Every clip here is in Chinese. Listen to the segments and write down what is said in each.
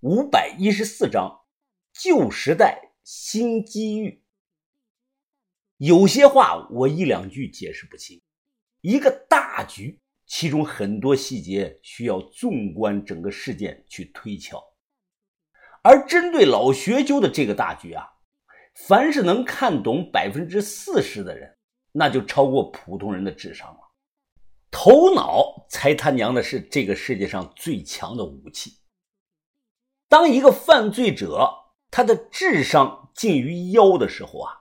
五百一十四章，旧时代新机遇。有些话我一两句解释不清，一个大局，其中很多细节需要纵观整个事件去推敲。而针对老学究的这个大局啊，凡是能看懂百分之四十的人，那就超过普通人的智商了。头脑才他娘的是这个世界上最强的武器。当一个犯罪者他的智商近于妖的时候啊，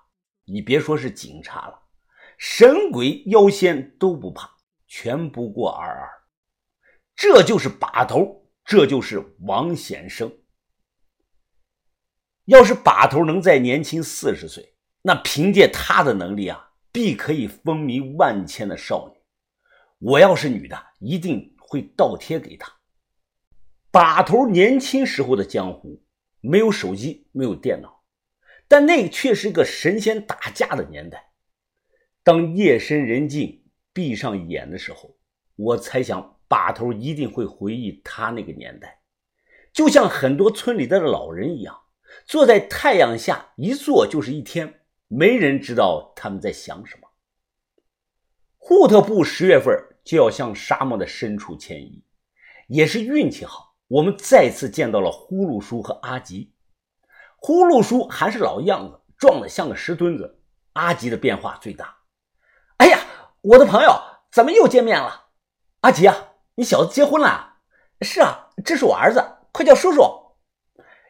你别说是警察了，神鬼妖仙都不怕，全不过二二。这就是把头，这就是王显生。要是把头能再年轻四十岁，那凭借他的能力啊，必可以风靡万千的少女。我要是女的，一定会倒贴给他。把头年轻时候的江湖，没有手机，没有电脑，但那却是个神仙打架的年代。当夜深人静，闭上眼的时候，我猜想把头一定会回忆他那个年代，就像很多村里的老人一样，坐在太阳下一坐就是一天，没人知道他们在想什么。户特部十月份就要向沙漠的深处迁移，也是运气好，我们再次见到了呼噜叔和阿吉。呼噜叔还是老样子，壮得像个石墩子。阿吉的变化最大。哎呀，我的朋友，咱们又见面了。阿吉啊，你小子结婚了？是啊，这是我儿子，快叫叔叔。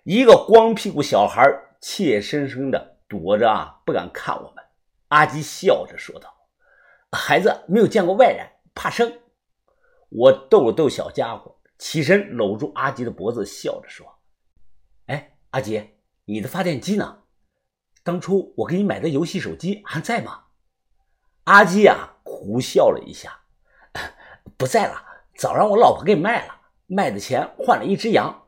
一个光屁股小孩怯生生的躲着啊，不敢看我们。阿吉笑着说道。孩子没有见过外人，怕生。我逗了逗小家伙，起身搂住阿吉的脖子，笑着说：“哎，阿吉，你的发电机呢？当初我给你买的游戏手机还在吗？”阿吉啊，苦笑了一下：“不在了，早让我老婆给卖了，卖的钱换了一只羊。”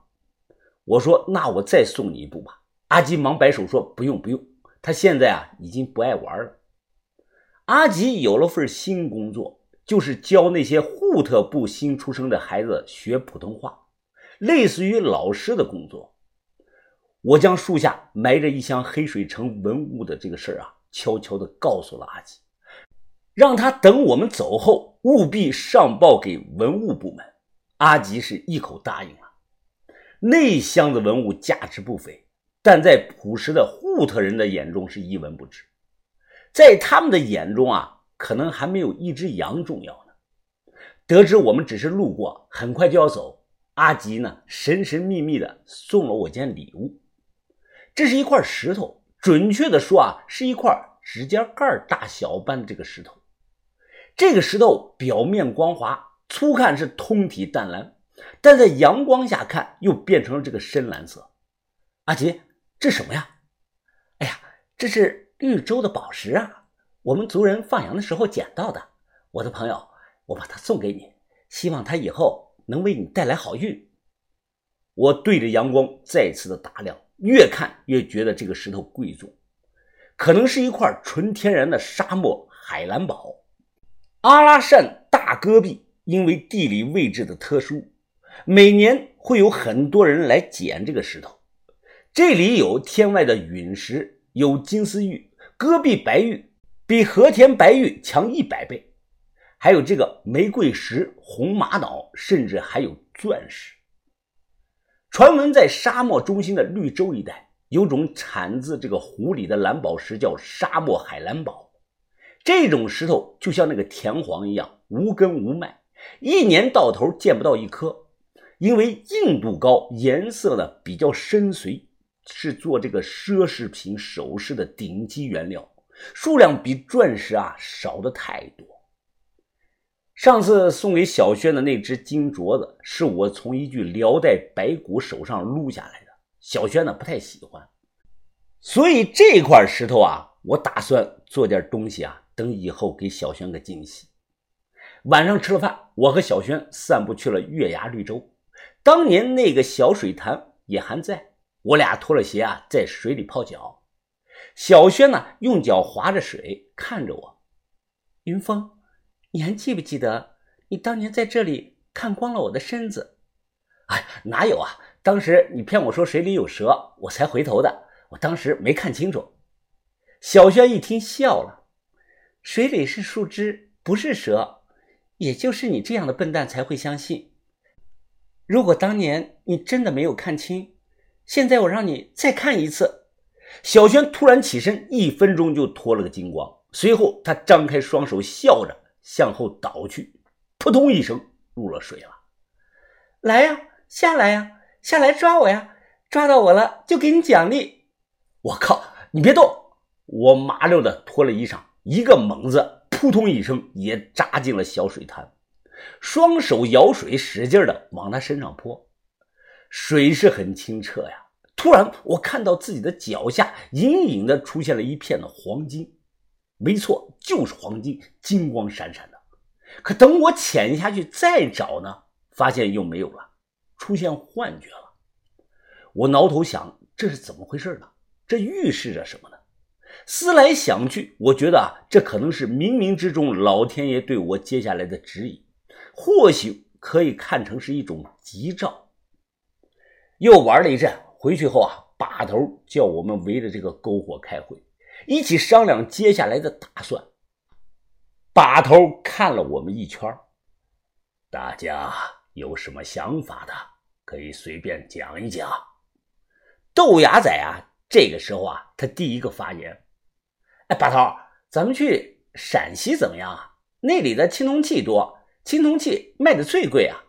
我说：“那我再送你一部吧。”阿吉忙摆手说：“不用，不用，他现在啊，已经不爱玩了。”阿吉有了份新工作，就是教那些户特部新出生的孩子学普通话，类似于老师的工作。我将树下埋着一箱黑水城文物的这个事儿啊，悄悄地告诉了阿吉，让他等我们走后务必上报给文物部门。阿吉是一口答应了。那箱子文物价值不菲，但在朴实的户特人的眼中是一文不值。在他们的眼中啊，可能还没有一只羊重要呢。得知我们只是路过，很快就要走，阿吉呢神神秘秘的送了我件礼物。这是一块石头，准确的说啊，是一块指甲盖大小般的这个石头。这个石头表面光滑，粗看是通体淡蓝，但在阳光下看又变成了这个深蓝色。阿吉，这什么呀？哎呀，这是。绿洲的宝石啊，我们族人放羊的时候捡到的。我的朋友，我把它送给你，希望它以后能为你带来好运。我对着阳光再次的打量，越看越觉得这个石头贵重，可能是一块纯天然的沙漠海蓝宝。阿拉善大戈壁因为地理位置的特殊，每年会有很多人来捡这个石头。这里有天外的陨石，有金丝玉。戈壁白玉比和田白玉强一百倍，还有这个玫瑰石、红玛瑙，甚至还有钻石。传闻在沙漠中心的绿洲一带，有种产自这个湖里的蓝宝石，叫沙漠海蓝宝。这种石头就像那个田黄一样，无根无脉，一年到头见不到一颗。因为硬度高，颜色呢比较深邃。是做这个奢侈品首饰的顶级原料，数量比钻石啊少的太多。上次送给小轩的那只金镯子，是我从一具辽代白骨手上撸下来的，小轩呢不太喜欢，所以这块石头啊，我打算做点东西啊，等以后给小轩个惊喜。晚上吃了饭，我和小轩散步去了月牙绿洲，当年那个小水潭也还在。我俩脱了鞋啊，在水里泡脚。小轩呢，用脚划着水，看着我。云峰，你还记不记得你当年在这里看光了我的身子？哎，哪有啊！当时你骗我说水里有蛇，我才回头的。我当时没看清楚。小轩一听笑了：“水里是树枝，不是蛇，也就是你这样的笨蛋才会相信。如果当年你真的没有看清，现在我让你再看一次。”小轩突然起身，一分钟就脱了个精光。随后，他张开双手，笑着向后倒去，扑通一声入了水了。来呀，下来呀，下来抓我呀！抓到我了就给你奖励。我靠，你别动！我麻溜的脱了衣裳，一个猛子，扑通一声也扎进了小水潭，双手舀水，使劲的往他身上泼。水是很清澈呀。突然，我看到自己的脚下隐隐的出现了一片的黄金，没错，就是黄金，金光闪闪的。可等我潜下去再找呢，发现又没有了，出现幻觉了。我挠头想，这是怎么回事呢？这预示着什么呢？思来想去，我觉得啊，这可能是冥冥之中老天爷对我接下来的指引，或许可以看成是一种吉兆。又玩了一阵。回去后啊，把头叫我们围着这个篝火开会，一起商量接下来的打算。把头看了我们一圈，大家有什么想法的，可以随便讲一讲。豆芽仔啊，这个时候啊，他第一个发言：“哎，把头，咱们去陕西怎么样啊？那里的青铜器多，青铜器卖的最贵啊。”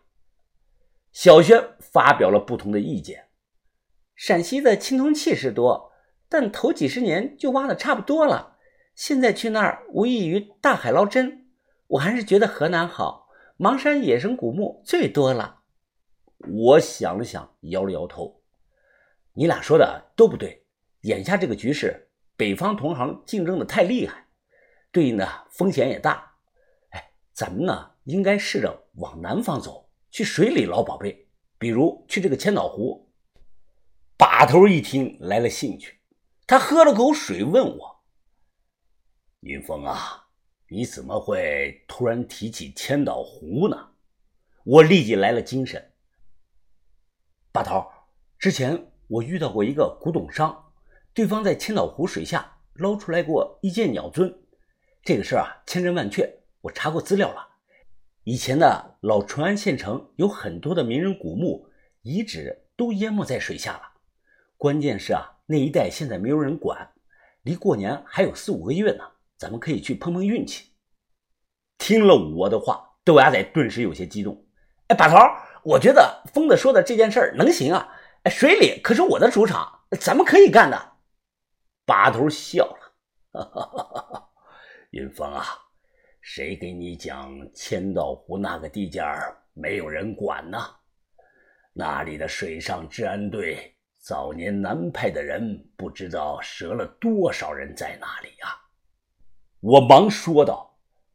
小轩发表了不同的意见。陕西的青铜器是多，但头几十年就挖的差不多了。现在去那儿无异于大海捞针。我还是觉得河南好，邙山野生古墓最多了。我想了想，摇了摇头。你俩说的都不对。眼下这个局势，北方同行竞争的太厉害，对应的风险也大。哎，咱们呢，应该试着往南方走，去水里捞宝贝，比如去这个千岛湖。把头一听来了兴趣，他喝了口水，问我：“云峰啊，你怎么会突然提起千岛湖呢？”我立即来了精神。把头，之前我遇到过一个古董商，对方在千岛湖水下捞出来过一件鸟尊。这个事儿啊，千真万确，我查过资料了。以前的老淳安县城有很多的名人古墓遗址都淹没在水下了。关键是啊，那一带现在没有人管，离过年还有四五个月呢，咱们可以去碰碰运气。听了我的话，豆芽仔顿时有些激动。哎，把头，我觉得疯子说的这件事儿能行啊！哎，水里可是我的主场，咱们可以干的。把头笑了，哈哈哈哈哈。云峰啊，谁给你讲千岛湖那个地界儿没有人管呢？那里的水上治安队。早年南派的人不知道折了多少人在那里呀！我忙说道：“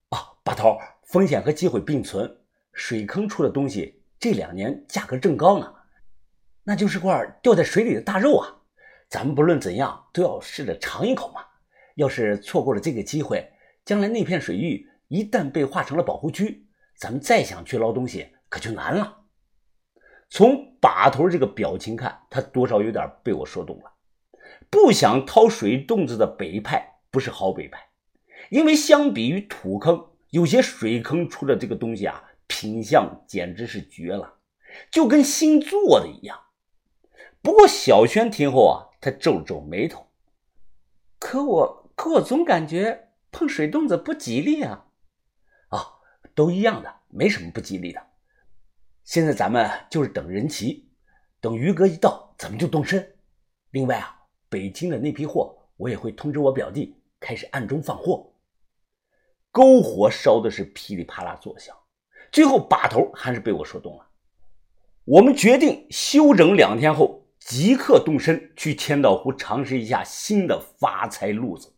啊，把头，风险和机会并存。水坑出的东西这两年价格正高呢，那就是块掉在水里的大肉啊！咱们不论怎样都要试着尝一口嘛。要是错过了这个机会，将来那片水域一旦被划成了保护区，咱们再想去捞东西可就难了。”从把头这个表情看，他多少有点被我说动了。不想掏水洞子的北派不是好北派，因为相比于土坑，有些水坑出的这个东西啊，品相简直是绝了，就跟新做的一样。不过小轩听后啊，他皱了皱眉头。可我可我总感觉碰水洞子不吉利啊！啊，都一样的，没什么不吉利的。现在咱们就是等人齐，等余哥一到，咱们就动身。另外啊，北京的那批货，我也会通知我表弟，开始暗中放货。篝火烧的是噼里啪啦作响，最后把头还是被我说动了。我们决定休整两天后，即刻动身去千岛湖尝试一下新的发财路子。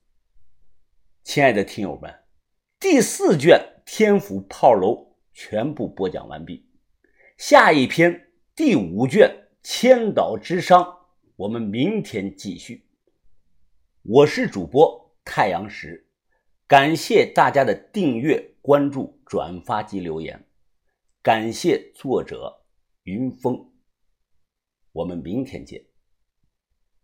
亲爱的听友们，第四卷《天府炮楼》全部播讲完毕。下一篇第五卷《千岛之殇》，我们明天继续。我是主播太阳石，感谢大家的订阅、关注、转发及留言，感谢作者云峰。我们明天见。